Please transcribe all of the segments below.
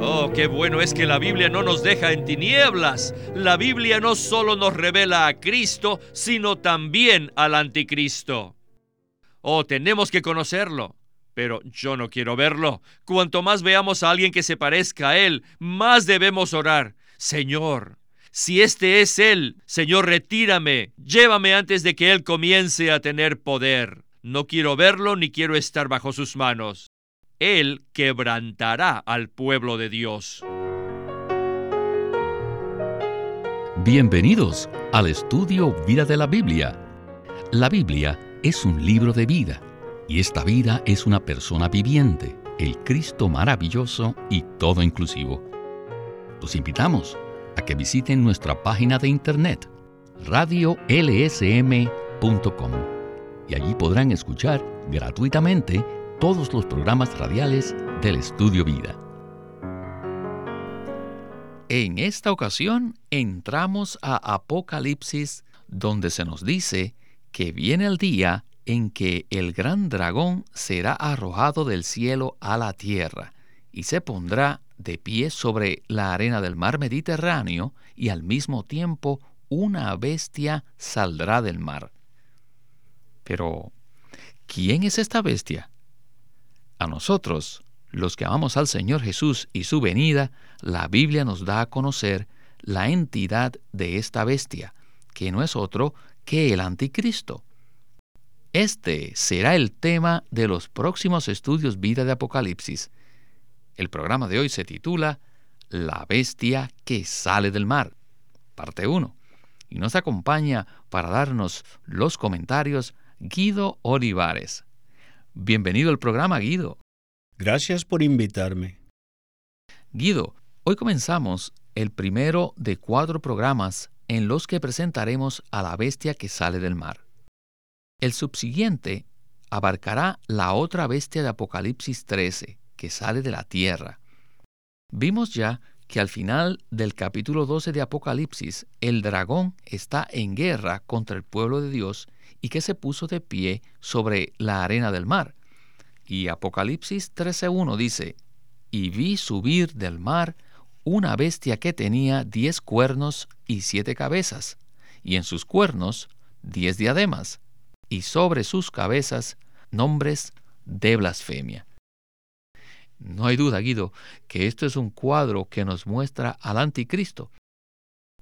Oh, qué bueno es que la Biblia no nos deja en tinieblas. La Biblia no solo nos revela a Cristo, sino también al anticristo. Oh, tenemos que conocerlo. Pero yo no quiero verlo. Cuanto más veamos a alguien que se parezca a Él, más debemos orar. Señor, si este es Él, Señor, retírame, llévame antes de que Él comience a tener poder. No quiero verlo ni quiero estar bajo sus manos. Él quebrantará al pueblo de Dios. Bienvenidos al estudio Vida de la Biblia. La Biblia es un libro de vida y esta vida es una persona viviente, el Cristo maravilloso y todo inclusivo. Los invitamos a que visiten nuestra página de internet radiolsm.com y allí podrán escuchar gratuitamente todos los programas radiales del Estudio Vida. En esta ocasión entramos a Apocalipsis donde se nos dice que viene el día en que el gran dragón será arrojado del cielo a la tierra y se pondrá de pie sobre la arena del mar Mediterráneo y al mismo tiempo una bestia saldrá del mar. Pero, ¿quién es esta bestia? A nosotros, los que amamos al Señor Jesús y su venida, la Biblia nos da a conocer la entidad de esta bestia, que no es otro que el anticristo. Este será el tema de los próximos estudios Vida de Apocalipsis. El programa de hoy se titula La bestia que sale del mar, parte 1, y nos acompaña para darnos los comentarios Guido Olivares. Bienvenido al programa, Guido. Gracias por invitarme. Guido, hoy comenzamos el primero de cuatro programas en los que presentaremos a la bestia que sale del mar. El subsiguiente abarcará la otra bestia de Apocalipsis 13, que sale de la tierra. Vimos ya que al final del capítulo 12 de Apocalipsis, el dragón está en guerra contra el pueblo de Dios y que se puso de pie sobre la arena del mar. Y Apocalipsis 13.1 dice, y vi subir del mar una bestia que tenía diez cuernos y siete cabezas, y en sus cuernos diez diademas, y sobre sus cabezas nombres de blasfemia. No hay duda, Guido, que esto es un cuadro que nos muestra al anticristo.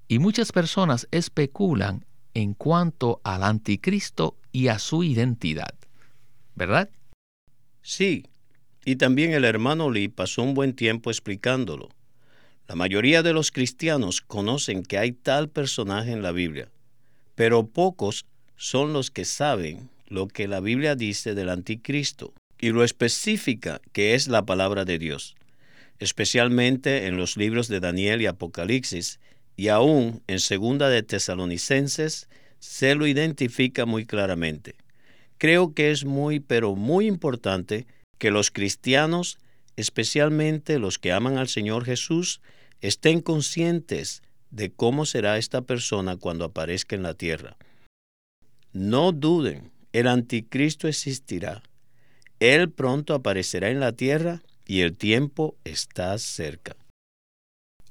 Y muchas personas especulan en cuanto al anticristo y a su identidad. ¿Verdad? Sí, y también el hermano Lee pasó un buen tiempo explicándolo. La mayoría de los cristianos conocen que hay tal personaje en la Biblia, pero pocos son los que saben lo que la Biblia dice del anticristo y lo específica que es la palabra de Dios, especialmente en los libros de Daniel y Apocalipsis, y aún en Segunda de Tesalonicenses se lo identifica muy claramente. Creo que es muy, pero muy importante que los cristianos, especialmente los que aman al Señor Jesús, estén conscientes de cómo será esta persona cuando aparezca en la tierra. No duden, el anticristo existirá. Él pronto aparecerá en la tierra y el tiempo está cerca.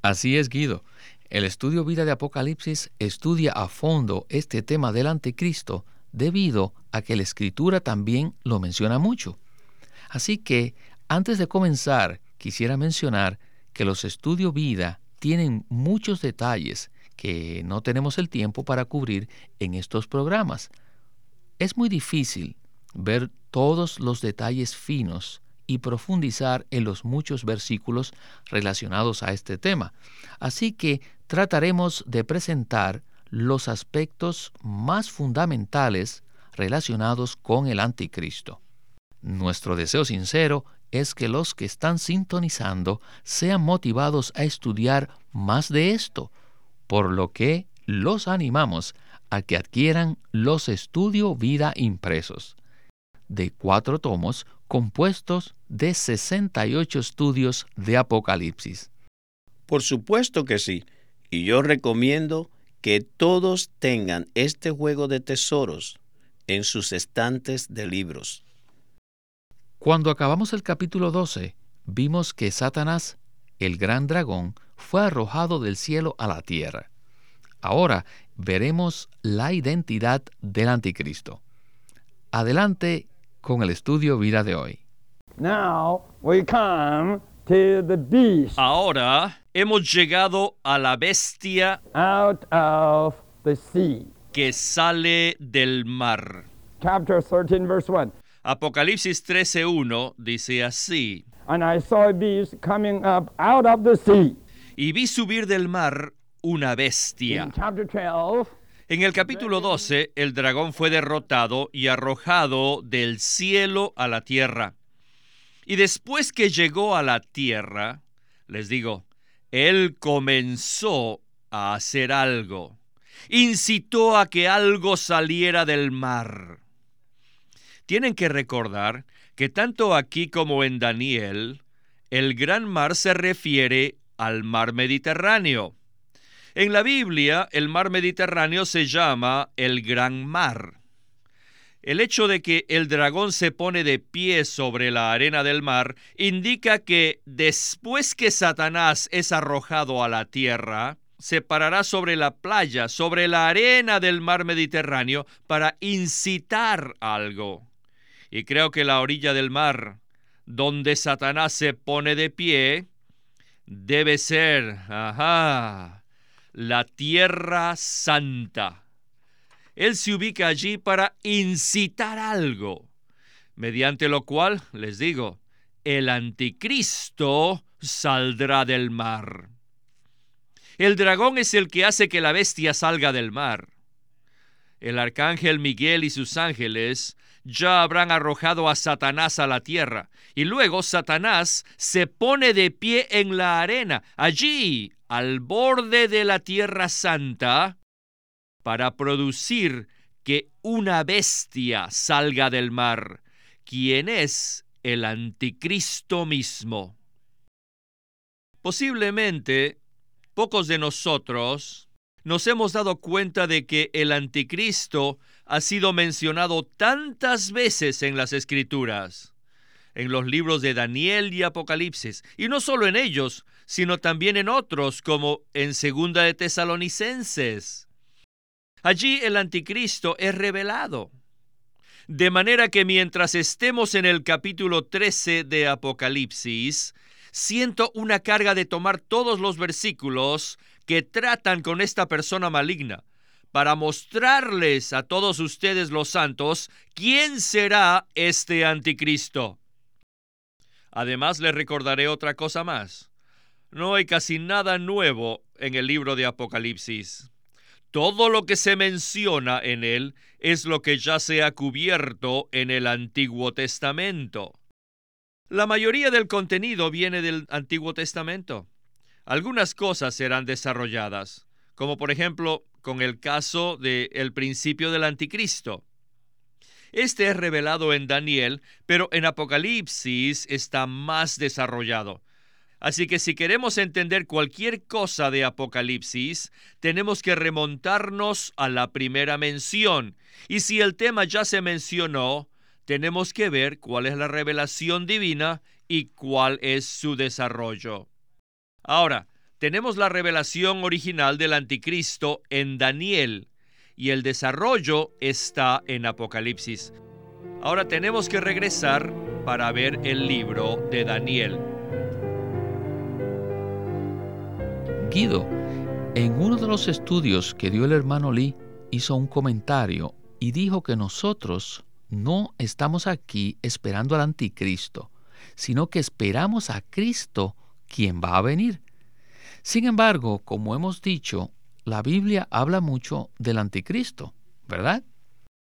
Así es, Guido. El estudio Vida de Apocalipsis estudia a fondo este tema del anticristo debido a que la escritura también lo menciona mucho. Así que, antes de comenzar, quisiera mencionar que los estudios Vida tienen muchos detalles que no tenemos el tiempo para cubrir en estos programas. Es muy difícil ver todos los detalles finos y profundizar en los muchos versículos relacionados a este tema. Así que trataremos de presentar los aspectos más fundamentales relacionados con el anticristo. Nuestro deseo sincero es que los que están sintonizando sean motivados a estudiar más de esto, por lo que los animamos a que adquieran los Estudio Vida impresos, de cuatro tomos compuestos de 68 estudios de Apocalipsis. Por supuesto que sí, y yo recomiendo que todos tengan este juego de tesoros en sus estantes de libros. Cuando acabamos el capítulo 12, vimos que Satanás el gran dragón, fue arrojado del cielo a la tierra. Ahora veremos la identidad del anticristo. Adelante con el estudio vida de hoy. Ahora hemos llegado a la bestia que sale del mar. Apocalipsis 13:1 dice así. Y vi subir del mar una bestia. En el capítulo 12, el dragón fue derrotado y arrojado del cielo a la tierra. Y después que llegó a la tierra, les digo, él comenzó a hacer algo. Incitó a que algo saliera del mar. Tienen que recordar que tanto aquí como en Daniel, el gran mar se refiere al mar Mediterráneo. En la Biblia, el mar Mediterráneo se llama el Gran Mar. El hecho de que el dragón se pone de pie sobre la arena del mar indica que después que Satanás es arrojado a la tierra, se parará sobre la playa, sobre la arena del mar Mediterráneo, para incitar algo. Y creo que la orilla del mar, donde Satanás se pone de pie, debe ser, ajá, la tierra santa. Él se ubica allí para incitar algo, mediante lo cual, les digo, el anticristo saldrá del mar. El dragón es el que hace que la bestia salga del mar. El arcángel Miguel y sus ángeles ya habrán arrojado a Satanás a la tierra, y luego Satanás se pone de pie en la arena, allí, al borde de la tierra santa para producir que una bestia salga del mar, quien es el anticristo mismo. Posiblemente pocos de nosotros nos hemos dado cuenta de que el anticristo ha sido mencionado tantas veces en las escrituras en los libros de Daniel y Apocalipsis, y no solo en ellos, sino también en otros, como en Segunda de Tesalonicenses. Allí el anticristo es revelado. De manera que mientras estemos en el capítulo 13 de Apocalipsis, siento una carga de tomar todos los versículos que tratan con esta persona maligna, para mostrarles a todos ustedes los santos quién será este anticristo. Además, les recordaré otra cosa más. No hay casi nada nuevo en el libro de Apocalipsis. Todo lo que se menciona en él es lo que ya se ha cubierto en el Antiguo Testamento. La mayoría del contenido viene del Antiguo Testamento. Algunas cosas serán desarrolladas, como por ejemplo con el caso del el principio del anticristo. Este es revelado en Daniel, pero en Apocalipsis está más desarrollado. Así que si queremos entender cualquier cosa de Apocalipsis, tenemos que remontarnos a la primera mención. Y si el tema ya se mencionó, tenemos que ver cuál es la revelación divina y cuál es su desarrollo. Ahora, tenemos la revelación original del anticristo en Daniel y el desarrollo está en Apocalipsis. Ahora tenemos que regresar para ver el libro de Daniel. En uno de los estudios que dio el hermano Lee, hizo un comentario y dijo que nosotros no estamos aquí esperando al anticristo, sino que esperamos a Cristo, quien va a venir. Sin embargo, como hemos dicho, la Biblia habla mucho del anticristo, ¿verdad?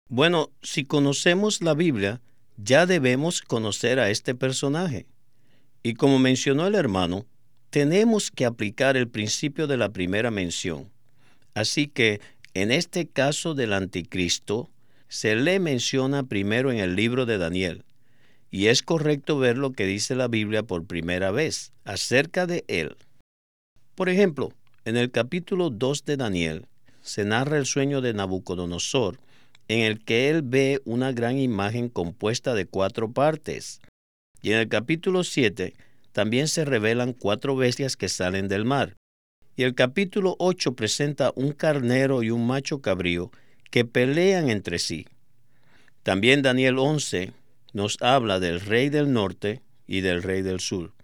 Bueno, si conocemos la Biblia, ya debemos conocer a este personaje. Y como mencionó el hermano, tenemos que aplicar el principio de la primera mención. Así que, en este caso del anticristo, se le menciona primero en el libro de Daniel. Y es correcto ver lo que dice la Biblia por primera vez acerca de él. Por ejemplo, en el capítulo 2 de Daniel se narra el sueño de Nabucodonosor, en el que él ve una gran imagen compuesta de cuatro partes. Y en el capítulo 7 también se revelan cuatro bestias que salen del mar. Y el capítulo 8 presenta un carnero y un macho cabrío que pelean entre sí. También Daniel 11 nos habla del rey del norte y del rey del sur,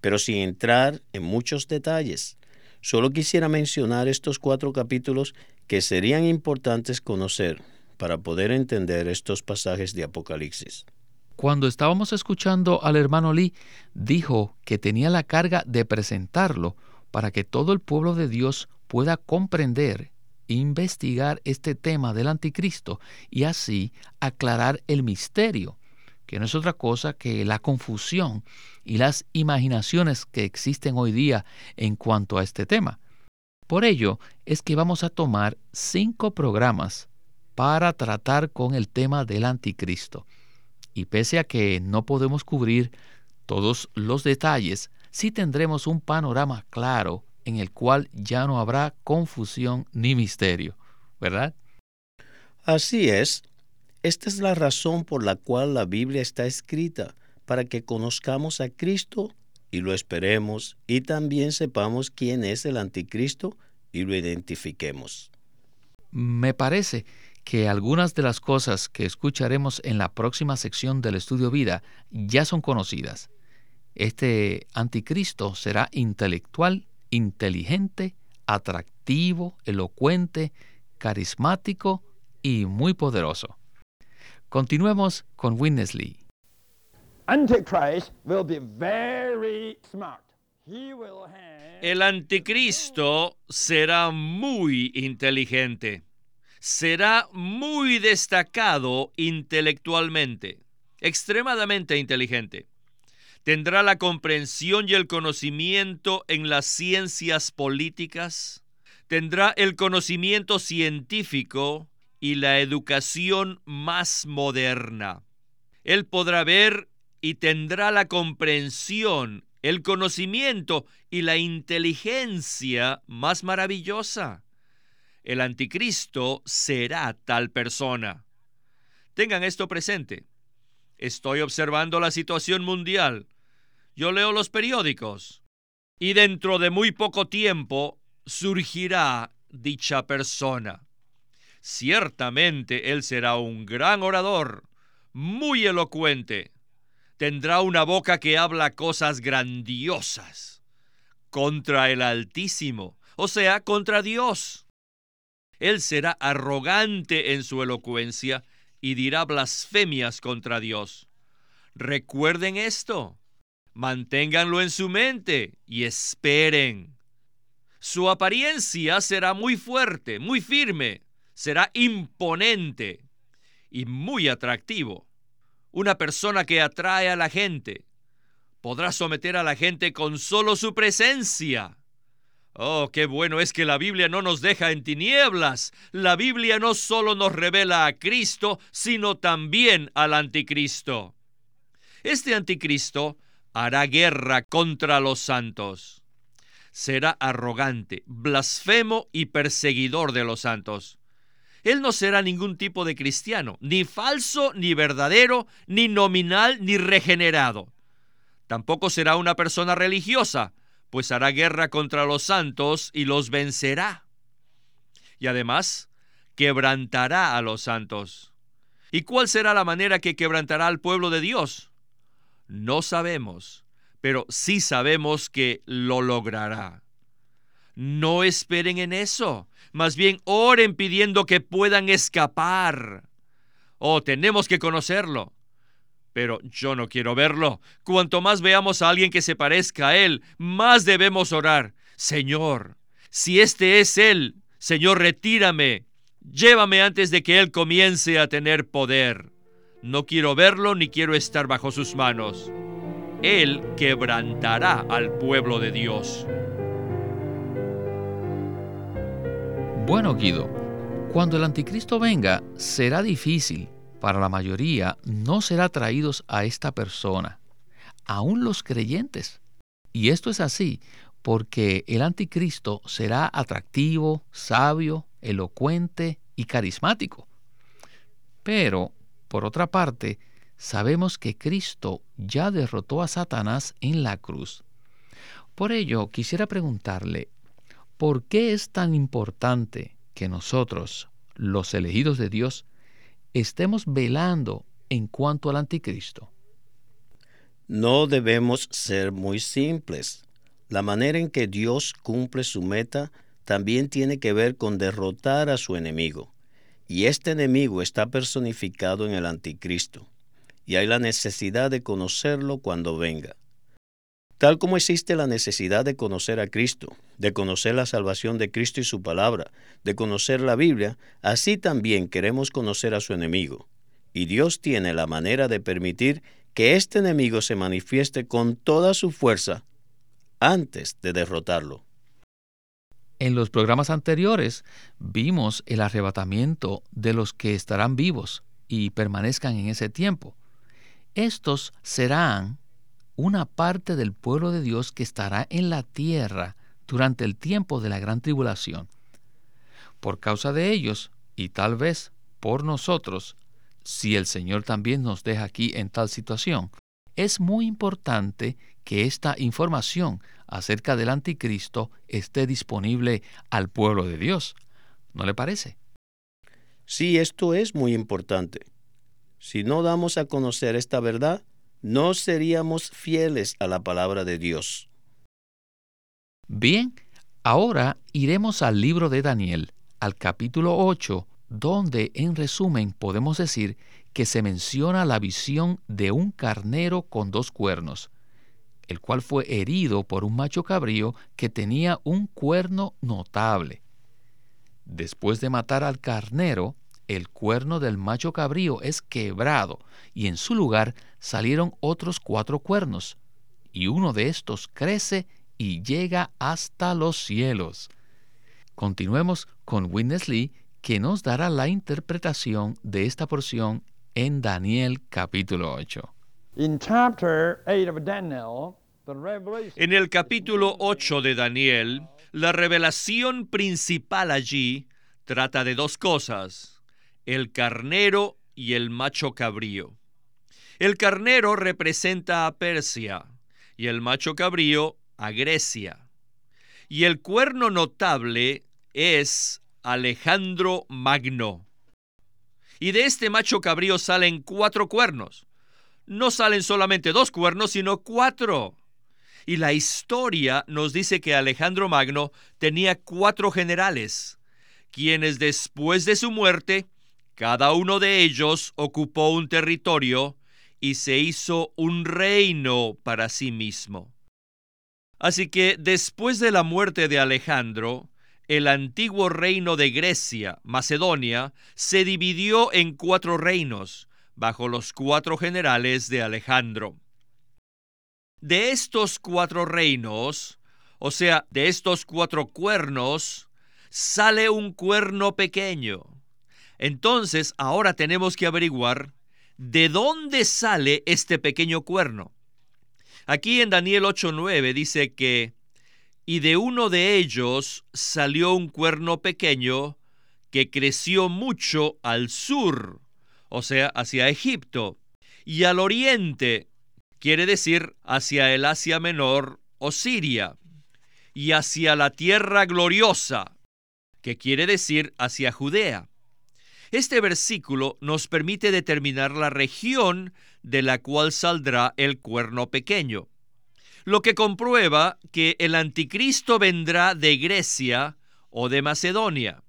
pero sin entrar en muchos detalles. Solo quisiera mencionar estos cuatro capítulos que serían importantes conocer para poder entender estos pasajes de Apocalipsis. Cuando estábamos escuchando al hermano Lee, dijo que tenía la carga de presentarlo para que todo el pueblo de Dios pueda comprender investigar este tema del anticristo y así aclarar el misterio, que no es otra cosa que la confusión y las imaginaciones que existen hoy día en cuanto a este tema. Por ello es que vamos a tomar cinco programas para tratar con el tema del anticristo y pese a que no podemos cubrir todos los detalles, sí tendremos un panorama claro en el cual ya no habrá confusión ni misterio, ¿verdad? Así es. Esta es la razón por la cual la Biblia está escrita, para que conozcamos a Cristo y lo esperemos y también sepamos quién es el anticristo y lo identifiquemos. Me parece que algunas de las cosas que escucharemos en la próxima sección del estudio vida ya son conocidas. Este anticristo será intelectual, inteligente, atractivo, elocuente, carismático y muy poderoso. Continuemos con Witness Lee. El anticristo será muy inteligente será muy destacado intelectualmente, extremadamente inteligente. Tendrá la comprensión y el conocimiento en las ciencias políticas, tendrá el conocimiento científico y la educación más moderna. Él podrá ver y tendrá la comprensión, el conocimiento y la inteligencia más maravillosa el anticristo será tal persona. Tengan esto presente. Estoy observando la situación mundial. Yo leo los periódicos. Y dentro de muy poco tiempo surgirá dicha persona. Ciertamente él será un gran orador, muy elocuente. Tendrá una boca que habla cosas grandiosas contra el Altísimo, o sea, contra Dios. Él será arrogante en su elocuencia y dirá blasfemias contra Dios. Recuerden esto, manténganlo en su mente y esperen. Su apariencia será muy fuerte, muy firme, será imponente y muy atractivo. Una persona que atrae a la gente. Podrá someter a la gente con solo su presencia. Oh, qué bueno es que la Biblia no nos deja en tinieblas. La Biblia no solo nos revela a Cristo, sino también al anticristo. Este anticristo hará guerra contra los santos. Será arrogante, blasfemo y perseguidor de los santos. Él no será ningún tipo de cristiano, ni falso, ni verdadero, ni nominal, ni regenerado. Tampoco será una persona religiosa, pues hará guerra contra los santos y los vencerá. Y además, quebrantará a los santos. ¿Y cuál será la manera que quebrantará al pueblo de Dios? No sabemos, pero sí sabemos que lo logrará. No esperen en eso, más bien oren pidiendo que puedan escapar. Oh, tenemos que conocerlo pero yo no quiero verlo. Cuanto más veamos a alguien que se parezca a Él, más debemos orar. Señor, si este es Él, Señor, retírame. Llévame antes de que Él comience a tener poder. No quiero verlo ni quiero estar bajo sus manos. Él quebrantará al pueblo de Dios. Bueno, Guido, cuando el anticristo venga, será difícil para la mayoría no será traídos a esta persona, aún los creyentes. Y esto es así porque el anticristo será atractivo, sabio, elocuente y carismático. Pero, por otra parte, sabemos que Cristo ya derrotó a Satanás en la cruz. Por ello, quisiera preguntarle, ¿por qué es tan importante que nosotros, los elegidos de Dios, estemos velando en cuanto al anticristo? No debemos ser muy simples. La manera en que Dios cumple su meta también tiene que ver con derrotar a su enemigo. Y este enemigo está personificado en el anticristo. Y hay la necesidad de conocerlo cuando venga. Tal como existe la necesidad de conocer a Cristo, de conocer la salvación de Cristo y su palabra, de conocer la Biblia, así también queremos conocer a su enemigo. Y Dios tiene la manera de permitir que este enemigo se manifieste con toda su fuerza antes de derrotarlo. En los programas anteriores vimos el arrebatamiento de los que estarán vivos y permanezcan en ese tiempo. Estos serán una parte del pueblo de Dios que estará en la tierra durante el tiempo de la gran tribulación. Por causa de ellos, y tal vez por nosotros, si el Señor también nos deja aquí en tal situación, es muy importante que esta información acerca del anticristo esté disponible al pueblo de Dios. ¿No le parece? Sí, esto es muy importante. Si no damos a conocer esta verdad, no seríamos fieles a la palabra de Dios. Bien, ahora iremos al libro de Daniel, al capítulo 8, donde en resumen podemos decir que se menciona la visión de un carnero con dos cuernos, el cual fue herido por un macho cabrío que tenía un cuerno notable. Después de matar al carnero, el cuerno del macho cabrío es quebrado y en su lugar salieron otros cuatro cuernos, y uno de estos crece y llega hasta los cielos. Continuemos con Witness Lee, que nos dará la interpretación de esta porción en Daniel capítulo 8. En el capítulo 8 de Daniel, la revelación principal allí trata de dos cosas el carnero y el macho cabrío. El carnero representa a Persia y el macho cabrío a Grecia. Y el cuerno notable es Alejandro Magno. Y de este macho cabrío salen cuatro cuernos. No salen solamente dos cuernos, sino cuatro. Y la historia nos dice que Alejandro Magno tenía cuatro generales, quienes después de su muerte cada uno de ellos ocupó un territorio y se hizo un reino para sí mismo. Así que después de la muerte de Alejandro, el antiguo reino de Grecia, Macedonia, se dividió en cuatro reinos, bajo los cuatro generales de Alejandro. De estos cuatro reinos, o sea, de estos cuatro cuernos, sale un cuerno pequeño, entonces, ahora tenemos que averiguar de dónde sale este pequeño cuerno. Aquí en Daniel 8:9 dice que, y de uno de ellos salió un cuerno pequeño que creció mucho al sur, o sea, hacia Egipto, y al oriente, quiere decir hacia el Asia Menor o Siria, y hacia la tierra gloriosa, que quiere decir hacia Judea. Este versículo nos permite determinar la región de la cual saldrá el cuerno pequeño, lo que comprueba que el anticristo vendrá de Grecia o de Macedonia.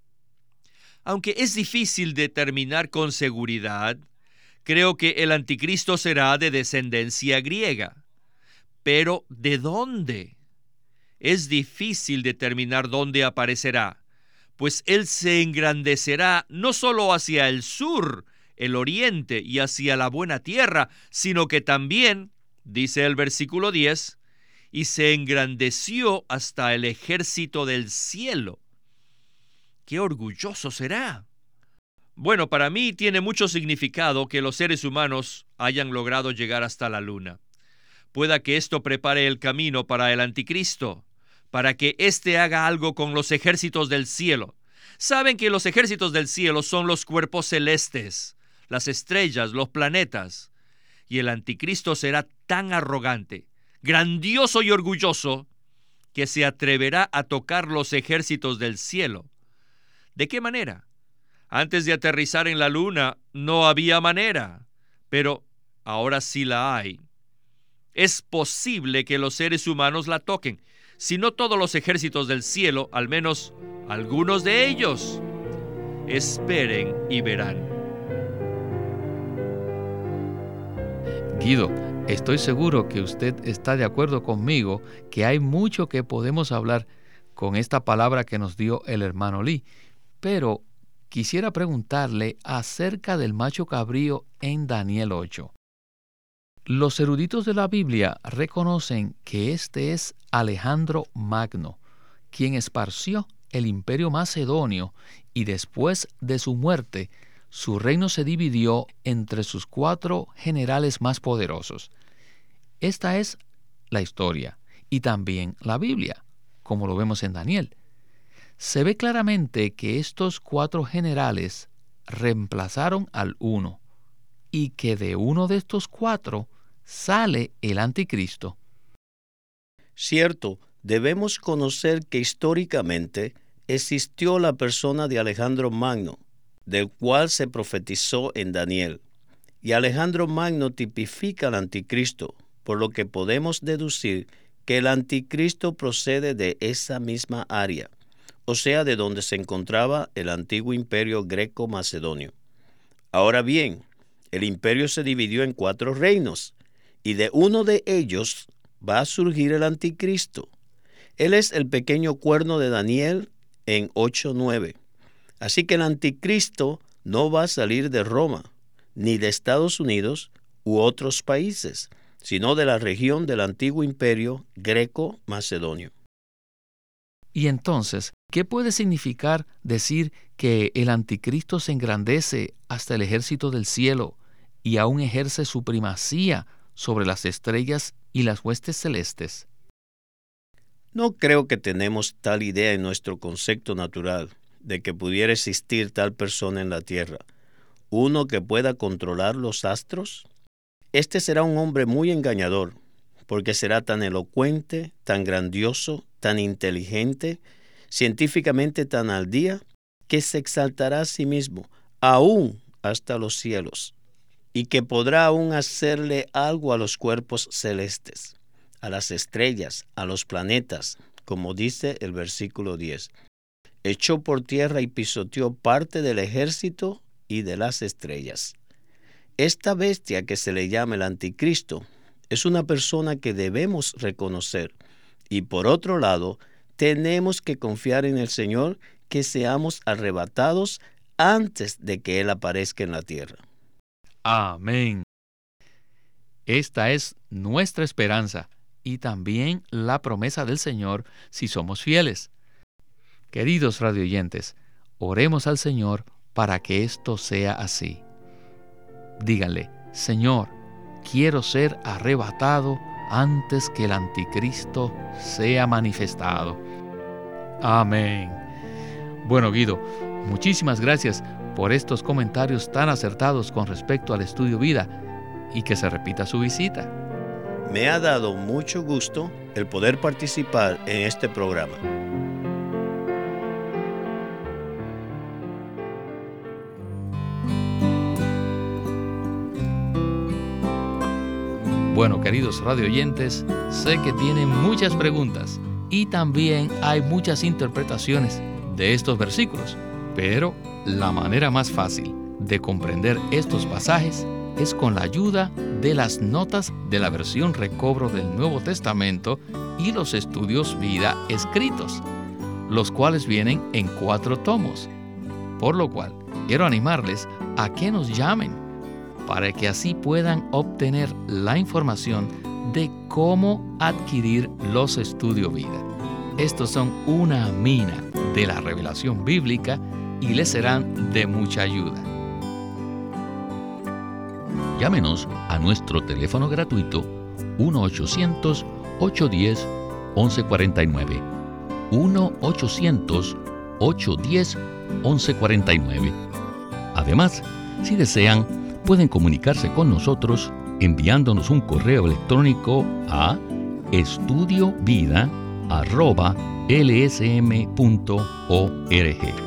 Aunque es difícil determinar con seguridad, creo que el anticristo será de descendencia griega. Pero ¿de dónde? Es difícil determinar dónde aparecerá pues Él se engrandecerá no solo hacia el sur, el oriente y hacia la buena tierra, sino que también, dice el versículo 10, y se engrandeció hasta el ejército del cielo. ¡Qué orgulloso será! Bueno, para mí tiene mucho significado que los seres humanos hayan logrado llegar hasta la luna. Pueda que esto prepare el camino para el anticristo, para que éste haga algo con los ejércitos del cielo. Saben que los ejércitos del cielo son los cuerpos celestes, las estrellas, los planetas. Y el anticristo será tan arrogante, grandioso y orgulloso, que se atreverá a tocar los ejércitos del cielo. ¿De qué manera? Antes de aterrizar en la luna no había manera, pero ahora sí la hay. Es posible que los seres humanos la toquen, si no todos los ejércitos del cielo, al menos algunos de ellos. Esperen y verán. Guido, estoy seguro que usted está de acuerdo conmigo que hay mucho que podemos hablar con esta palabra que nos dio el hermano Lee, pero quisiera preguntarle acerca del macho cabrío en Daniel 8. Los eruditos de la Biblia reconocen que este es Alejandro Magno, quien esparció el imperio macedonio y después de su muerte, su reino se dividió entre sus cuatro generales más poderosos. Esta es la historia y también la Biblia, como lo vemos en Daniel se ve claramente que estos cuatro generales reemplazaron al uno y que de uno de estos cuatro sale el anticristo. Cierto, debemos conocer que históricamente existió la persona de Alejandro Magno, del cual se profetizó en Daniel. Y Alejandro Magno tipifica al anticristo, por lo que podemos deducir que el anticristo procede de esa misma área o sea, de donde se encontraba el antiguo imperio greco-macedonio. Ahora bien, el imperio se dividió en cuatro reinos, y de uno de ellos va a surgir el anticristo. Él es el pequeño cuerno de Daniel en 8.9. Así que el anticristo no va a salir de Roma, ni de Estados Unidos u otros países, sino de la región del antiguo imperio greco-macedonio. Y entonces, ¿qué puede significar decir que el anticristo se engrandece hasta el ejército del cielo y aún ejerce su primacía sobre las estrellas y las huestes celestes? No creo que tenemos tal idea en nuestro concepto natural de que pudiera existir tal persona en la tierra, uno que pueda controlar los astros. Este será un hombre muy engañador, porque será tan elocuente, tan grandioso, tan inteligente, científicamente tan al día, que se exaltará a sí mismo, aún hasta los cielos, y que podrá aún hacerle algo a los cuerpos celestes, a las estrellas, a los planetas, como dice el versículo 10. Echó por tierra y pisoteó parte del ejército y de las estrellas. Esta bestia que se le llama el anticristo es una persona que debemos reconocer. Y por otro lado, tenemos que confiar en el Señor que seamos arrebatados antes de que Él aparezca en la tierra. Amén. Esta es nuestra esperanza y también la promesa del Señor si somos fieles. Queridos radioyentes, oremos al Señor para que esto sea así. Díganle, Señor, quiero ser arrebatado antes que el anticristo sea manifestado. Amén. Bueno, Guido, muchísimas gracias por estos comentarios tan acertados con respecto al estudio vida y que se repita su visita. Me ha dado mucho gusto el poder participar en este programa. Bueno, queridos radioyentes, sé que tienen muchas preguntas y también hay muchas interpretaciones de estos versículos, pero la manera más fácil de comprender estos pasajes es con la ayuda de las notas de la versión recobro del Nuevo Testamento y los estudios vida escritos, los cuales vienen en cuatro tomos. Por lo cual, quiero animarles a que nos llamen para que así puedan obtener la información de cómo adquirir los estudios vida. Estos son una mina de la revelación bíblica y les serán de mucha ayuda. Llámenos a nuestro teléfono gratuito 1-800-810-1149. 1-800-810-1149. Además, si desean, pueden comunicarse con nosotros enviándonos un correo electrónico a estudiovida.lsm.org.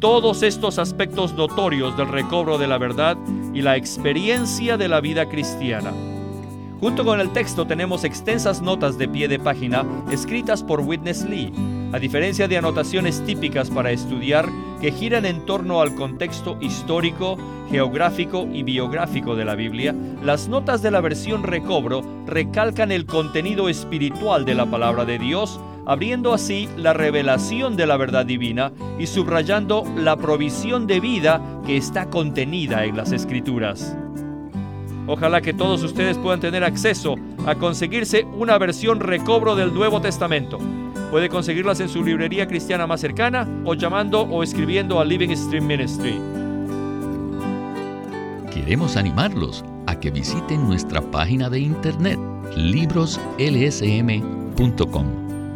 todos estos aspectos notorios del recobro de la verdad y la experiencia de la vida cristiana. Junto con el texto tenemos extensas notas de pie de página escritas por Witness Lee, a diferencia de anotaciones típicas para estudiar que giran en torno al contexto histórico, geográfico y biográfico de la Biblia, las notas de la versión recobro recalcan el contenido espiritual de la palabra de Dios, abriendo así la revelación de la verdad divina y subrayando la provisión de vida que está contenida en las escrituras. Ojalá que todos ustedes puedan tener acceso a conseguirse una versión recobro del Nuevo Testamento. Puede conseguirlas en su librería cristiana más cercana o llamando o escribiendo a Living Stream Ministry. Queremos animarlos a que visiten nuestra página de internet libroslsm.com.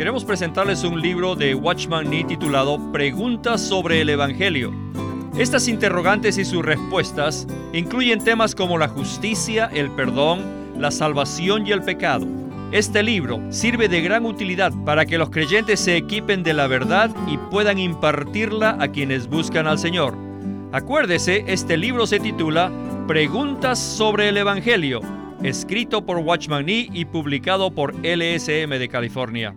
Queremos presentarles un libro de Watchman Nee titulado Preguntas sobre el Evangelio. Estas interrogantes y sus respuestas incluyen temas como la justicia, el perdón, la salvación y el pecado. Este libro sirve de gran utilidad para que los creyentes se equipen de la verdad y puedan impartirla a quienes buscan al Señor. Acuérdese, este libro se titula Preguntas sobre el Evangelio, escrito por Watchman Nee y publicado por LSM de California.